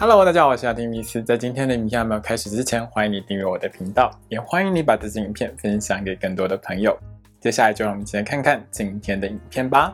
Hello，大家好，我是阿丁米斯。在今天的影片还没有开始之前，欢迎你订阅我的频道，也欢迎你把这支影片分享给更多的朋友。接下来就让我们一起来看看今天的影片吧。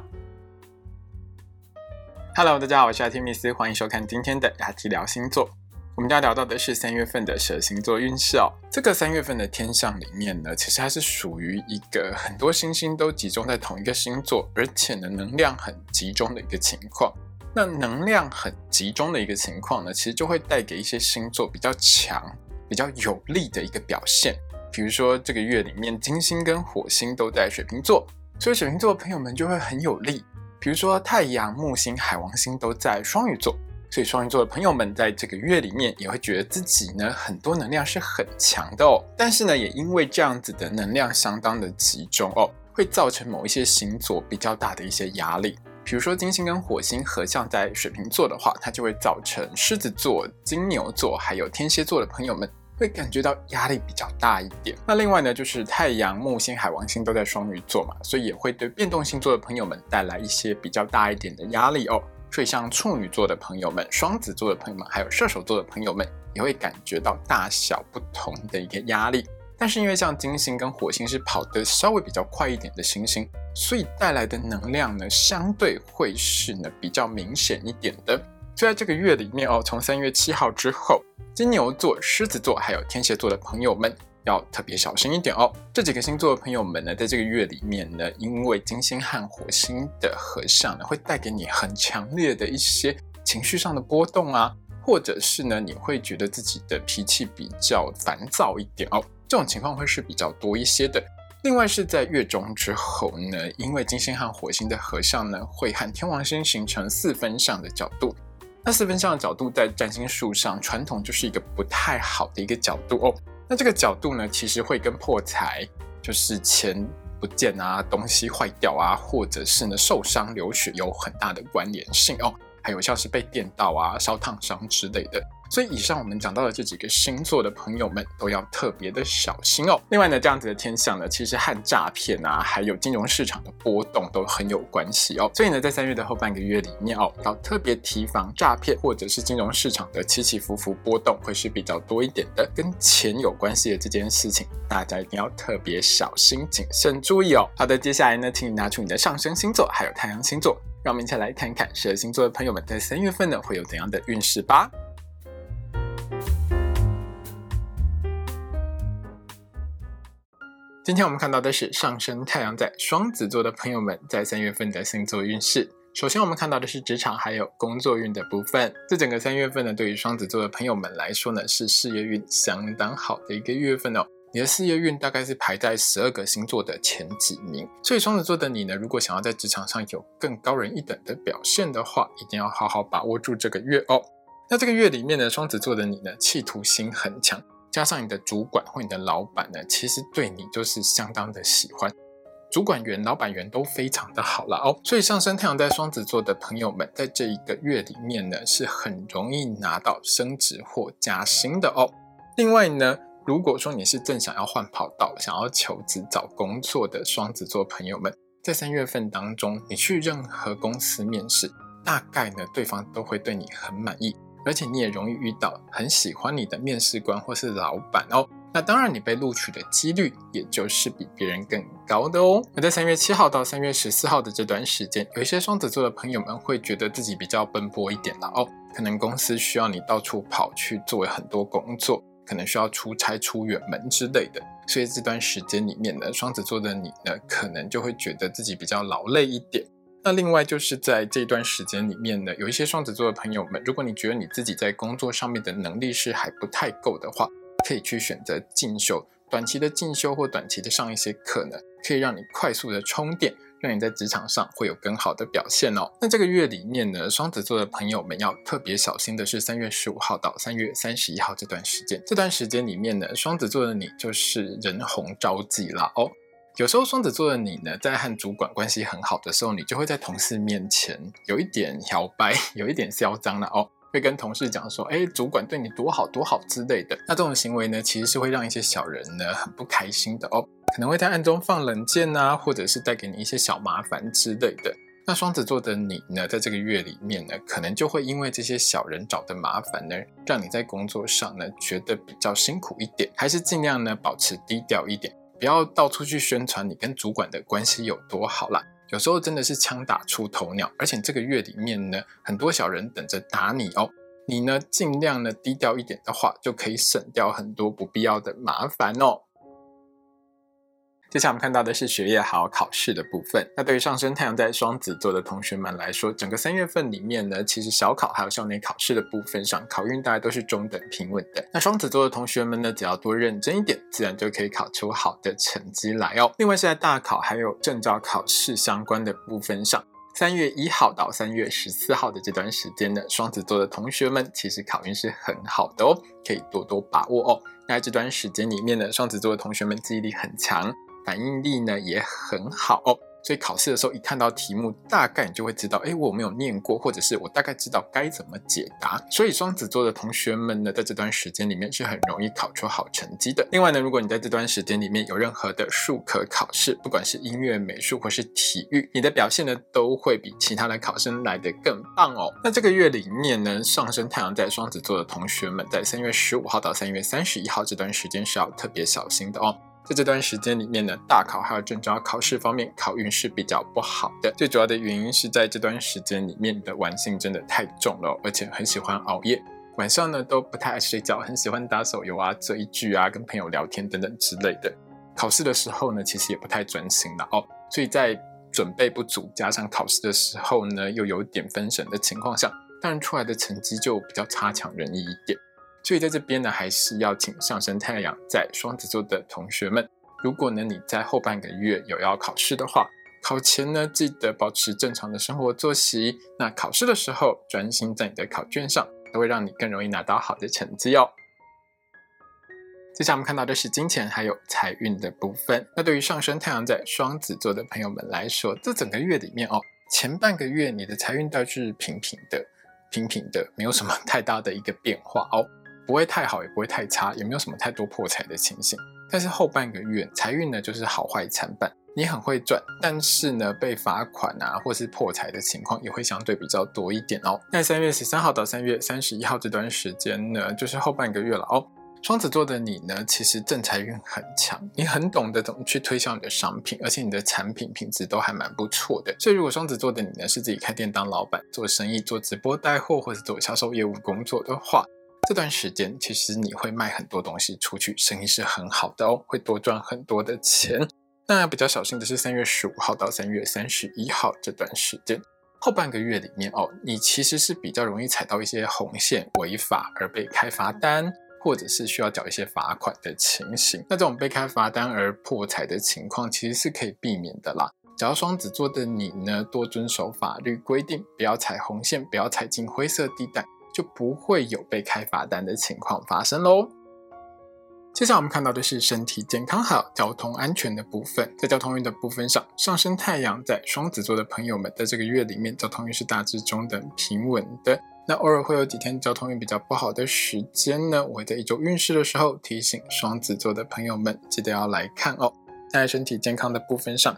Hello，大家好，我是阿丁米斯，欢迎收看今天的雅提聊星座。我们要聊到的是三月份的蛇星座运势哦。这个三月份的天象里面呢，其实它是属于一个很多星星都集中在同一个星座，而且呢能量很集中的一个情况。那能量很集中的一个情况呢，其实就会带给一些星座比较强、比较有力的一个表现。比如说这个月里面，金星跟火星都在水瓶座，所以水瓶座的朋友们就会很有力。比如说太阳、木星、海王星都在双鱼座，所以双鱼座的朋友们在这个月里面也会觉得自己呢很多能量是很强的哦。但是呢，也因为这样子的能量相当的集中哦，会造成某一些星座比较大的一些压力。比如说金星跟火星合相在水瓶座的话，它就会造成狮子座、金牛座还有天蝎座的朋友们会感觉到压力比较大一点。那另外呢，就是太阳、木星、海王星都在双鱼座嘛，所以也会对变动星座的朋友们带来一些比较大一点的压力哦。所以像处女座的朋友们、双子座的朋友们，还有射手座的朋友们，也会感觉到大小不同的一个压力。但是因为像金星跟火星是跑得稍微比较快一点的星星，所以带来的能量呢，相对会是呢比较明显一点的。就在这个月里面哦，从三月七号之后，金牛座、狮子座还有天蝎座的朋友们要特别小心一点哦。这几个星座的朋友们呢，在这个月里面呢，因为金星和火星的合相呢，会带给你很强烈的一些情绪上的波动啊，或者是呢，你会觉得自己的脾气比较烦躁一点哦。这种情况会是比较多一些的。另外是在月中之后呢，因为金星和火星的合相呢，会和天王星形成四分相的角度。那四分相的角度在占星术上，传统就是一个不太好的一个角度哦。那这个角度呢，其实会跟破财，就是钱不见啊，东西坏掉啊，或者是呢受伤流血有很大的关联性哦。还有像是被电到啊、烧烫伤之类的。所以以上我们讲到的这几个星座的朋友们都要特别的小心哦。另外呢，这样子的天象呢，其实和诈骗啊，还有金融市场的波动都很有关系哦。所以呢，在三月的后半个月里面哦，要特别提防诈骗或者是金融市场的起起伏伏波动会是比较多一点的。跟钱有关系的这件事情，大家一定要特别小心谨慎注意哦。好的，接下来呢，请你拿出你的上升星座还有太阳星座，让我们一起来看看十二星座的朋友们在三月份呢会有怎样的运势吧。今天我们看到的是上升太阳在双子座的朋友们在三月份的星座运势。首先，我们看到的是职场还有工作运的部分。这整个三月份呢，对于双子座的朋友们来说呢，是事业运相当好的一个月份哦。你的事业运大概是排在十二个星座的前几名。所以，双子座的你呢，如果想要在职场上有更高人一等的表现的话，一定要好好把握住这个月哦。那这个月里面呢，双子座的你呢，企图心很强。加上你的主管或你的老板呢，其实对你就是相当的喜欢，主管员、老板员都非常的好了哦。所以上升太阳在双子座的朋友们，在这一个月里面呢，是很容易拿到升职或加薪的哦。另外呢，如果说你是正想要换跑道、想要求职找工作的双子座朋友们，在三月份当中，你去任何公司面试，大概呢，对方都会对你很满意。而且你也容易遇到很喜欢你的面试官或是老板哦，那当然你被录取的几率也就是比别人更高的哦。那在三月七号到三月十四号的这段时间，有一些双子座的朋友们会觉得自己比较奔波一点了哦，可能公司需要你到处跑去做很多工作，可能需要出差出远门之类的，所以这段时间里面呢，双子座的你呢，可能就会觉得自己比较劳累一点。那另外就是在这段时间里面呢，有一些双子座的朋友们，如果你觉得你自己在工作上面的能力是还不太够的话，可以去选择进修，短期的进修或短期的上一些课呢，可以让你快速的充电，让你在职场上会有更好的表现哦。那这个月里面呢，双子座的朋友们要特别小心的是三月十五号到三月三十一号这段时间，这段时间里面呢，双子座的你就是人红招忌啦哦。有时候双子座的你呢，在和主管关系很好的时候，你就会在同事面前有一点摇摆，有一点嚣张了哦，会跟同事讲说，哎，主管对你多好多好之类的。那这种行为呢，其实是会让一些小人呢很不开心的哦，可能会在暗中放冷箭啊，或者是带给你一些小麻烦之类的。那双子座的你呢，在这个月里面呢，可能就会因为这些小人找的麻烦呢，让你在工作上呢觉得比较辛苦一点，还是尽量呢保持低调一点，不要到处去宣传你跟主管的关系有多好啦。有时候真的是枪打出头鸟，而且这个月里面呢，很多小人等着打你哦。你呢，尽量呢低调一点的话，就可以省掉很多不必要的麻烦哦。接下来我们看到的是学业好考试的部分。那对于上升太阳在双子座的同学们来说，整个三月份里面呢，其实小考还有校内考试的部分上，考运大概都是中等平稳的。那双子座的同学们呢，只要多认真一点，自然就可以考出好的成绩来哦。另外是在大考还有证照考试相关的部分上，三月一号到三月十四号的这段时间呢，双子座的同学们其实考运是很好的哦，可以多多把握哦。那这段时间里面呢，双子座的同学们记忆力很强。反应力呢也很好哦，所以考试的时候一看到题目，大概你就会知道，哎，我没有念过，或者是我大概知道该怎么解答。所以双子座的同学们呢，在这段时间里面是很容易考出好成绩的。另外呢，如果你在这段时间里面有任何的数科考试，不管是音乐、美术或是体育，你的表现呢都会比其他的考生来得更棒哦。那这个月里面呢，上升太阳在双子座的同学们，在三月十五号到三月三十一号这段时间是要特别小心的哦。在这段时间里面呢，大考还有证照考试方面，考运是比较不好的。最主要的原因是在这段时间里面的玩性真的太重了，而且很喜欢熬夜，晚上呢都不太爱睡觉，很喜欢打手游啊、追剧啊、跟朋友聊天等等之类的。考试的时候呢，其实也不太专心了哦。所以在准备不足，加上考试的时候呢又有点分神的情况下，当然出来的成绩就比较差强人意一点。所以在这边呢，还是要请上升太阳在双子座的同学们，如果呢你在后半个月有要考试的话，考前呢记得保持正常的生活作息，那考试的时候专心在你的考卷上，都会让你更容易拿到好的成绩哦。接下来我们看到的是金钱还有财运的部分。那对于上升太阳在双子座的朋友们来说，这整个月里面哦，前半个月你的财运倒是平平的，平平的，没有什么太大的一个变化哦。不会太好，也不会太差，也没有什么太多破财的情形。但是后半个月财运呢，就是好坏参半。你很会赚，但是呢，被罚款啊，或是破财的情况也会相对比较多一点哦。那三月十三号到三月三十一号这段时间呢，就是后半个月了哦。双子座的你呢，其实正财运很强，你很懂得怎么去推销你的商品，而且你的产品品质都还蛮不错的。所以如果双子座的你呢，是自己开店当老板，做生意，做直播带货，或者做销售业务工作的话，这段时间其实你会卖很多东西出去，生意是很好的哦，会多赚很多的钱。那比较小心的是三月十五号到三月三十一号这段时间，后半个月里面哦，你其实是比较容易踩到一些红线，违法而被开罚单，或者是需要缴一些罚款的情形。那这种被开罚单而破财的情况，其实是可以避免的啦。只要双子座的你呢，多遵守法律规定，不要踩红线，不要踩进灰色地带。就不会有被开罚单的情况发生喽。接下来我们看到的是身体健康好、交通安全的部分。在交通运的部分上，上升太阳在双子座的朋友们，在这个月里面，交通运是大致中等平稳的。那偶尔会有几天交通运比较不好的时间呢？我会在一周运势的时候提醒双子座的朋友们，记得要来看哦。在身体健康的部分上。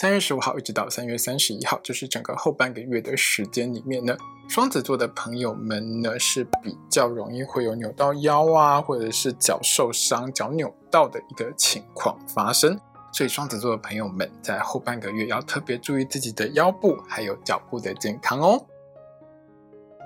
三月十五号一直到三月三十一号，就是整个后半个月的时间里面呢，双子座的朋友们呢是比较容易会有扭到腰啊，或者是脚受伤、脚扭到的一个情况发生。所以双子座的朋友们在后半个月要特别注意自己的腰部还有脚部的健康哦。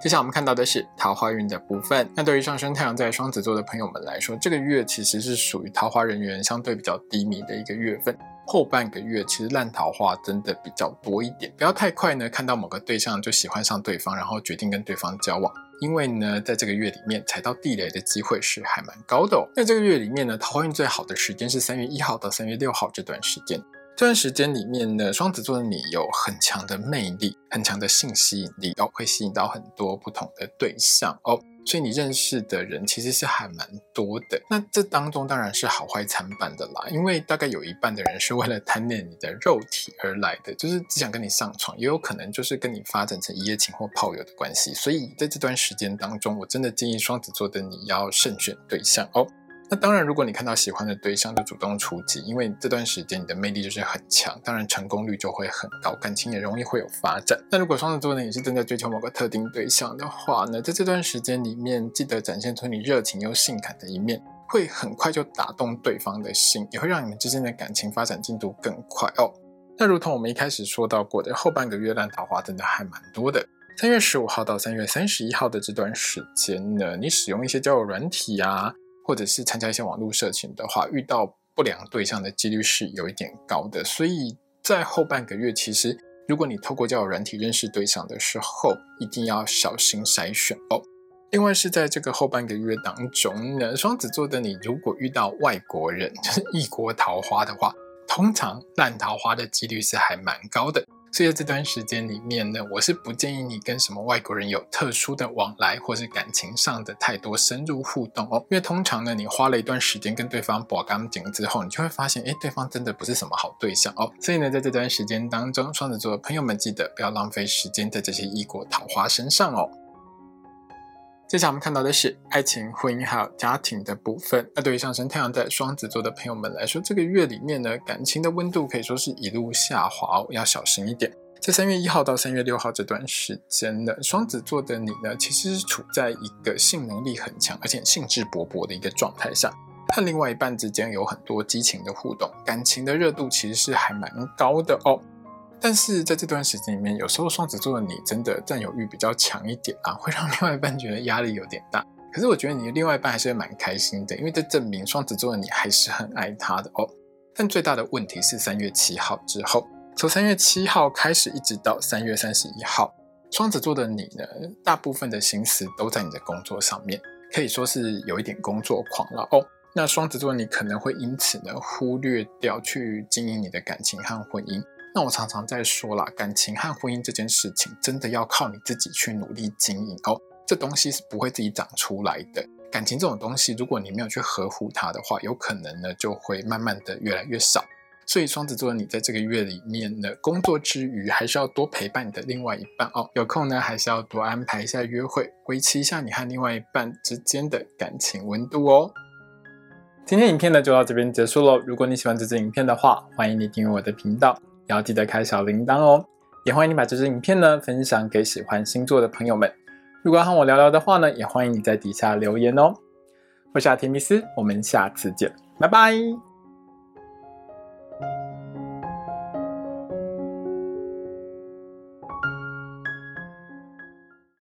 接下来我们看到的是桃花运的部分。那对于上升太阳在双子座的朋友们来说，这个月其实是属于桃花人缘相对比较低迷的一个月份。后半个月其实烂桃花真的比较多一点，不要太快呢看到某个对象就喜欢上对方，然后决定跟对方交往，因为呢在这个月里面踩到地雷的机会是还蛮高的哦。在这个月里面呢，桃花运最好的时间是三月一号到三月六号这段时间，这段时间里面呢，双子座的你有很强的魅力，很强的性吸引力哦，会吸引到很多不同的对象哦。所以你认识的人其实是还蛮多的，那这当中当然是好坏参半的啦。因为大概有一半的人是为了贪恋你的肉体而来的，就是只想跟你上床，也有可能就是跟你发展成一夜情或炮友的关系。所以在这段时间当中，我真的建议双子座的你要慎选对象哦。那当然，如果你看到喜欢的对象就主动出击，因为这段时间你的魅力就是很强，当然成功率就会很高，感情也容易会有发展。那如果双子座呢，也是正在追求某个特定对象的话呢，在这段时间里面，记得展现出你热情又性感的一面，会很快就打动对方的心，也会让你们之间的感情发展进度更快哦。那如同我们一开始说到过的，后半个月烂桃花真的还蛮多的。三月十五号到三月三十一号的这段时间呢，你使用一些交友软体啊。或者是参加一些网络社群的话，遇到不良对象的几率是有一点高的。所以在后半个月，其实如果你透过交友软体认识对象的时候，一定要小心筛选哦。另外是在这个后半个月当中呢，双子座的你如果遇到外国人，就是异国桃花的话，通常烂桃花的几率是还蛮高的。所以在这段时间里面呢，我是不建议你跟什么外国人有特殊的往来，或是感情上的太多深入互动哦。因为通常呢，你花了一段时间跟对方保干净之后，你就会发现，哎，对方真的不是什么好对象哦。所以呢，在这段时间当中，双子座的朋友们记得不要浪费时间在这些异国桃花身上哦。接下来我们看到的是爱情、婚姻还有家庭的部分。那对于上升太阳在双子座的朋友们来说，这个月里面呢，感情的温度可以说是一路下滑哦，要小心一点。在三月一号到三月六号这段时间呢，双子座的你呢，其实是处在一个性能力很强，而且兴致勃勃的一个状态下，和另外一半之间有很多激情的互动，感情的热度其实是还蛮高的哦。但是在这段时间里面，有时候双子座的你真的占有欲比较强一点啊，会让另外一半觉得压力有点大。可是我觉得你的另外一半还是蛮开心的，因为这证明双子座的你还是很爱他的哦。但最大的问题是三月七号之后，从三月七号开始一直到三月三十一号，双子座的你呢，大部分的心思都在你的工作上面，可以说是有一点工作狂了哦。那双子座你可能会因此呢忽略掉去经营你的感情和婚姻。那我常常在说啦，感情和婚姻这件事情，真的要靠你自己去努力经营哦。这东西是不会自己长出来的。感情这种东西，如果你没有去呵护它的话，有可能呢就会慢慢的越来越少。所以双子座你在这个月里面呢，工作之余还是要多陪伴你的另外一半哦。有空呢，还是要多安排一下约会，维持一下你和另外一半之间的感情温度哦。今天影片呢就到这边结束喽。如果你喜欢这支影片的话，欢迎你订阅我的频道。要记得开小铃铛哦，也欢迎你把这支影片呢分享给喜欢星座的朋友们。如果要和我聊聊的话呢，也欢迎你在底下留言哦。我是阿提米斯，我们下次见，拜拜。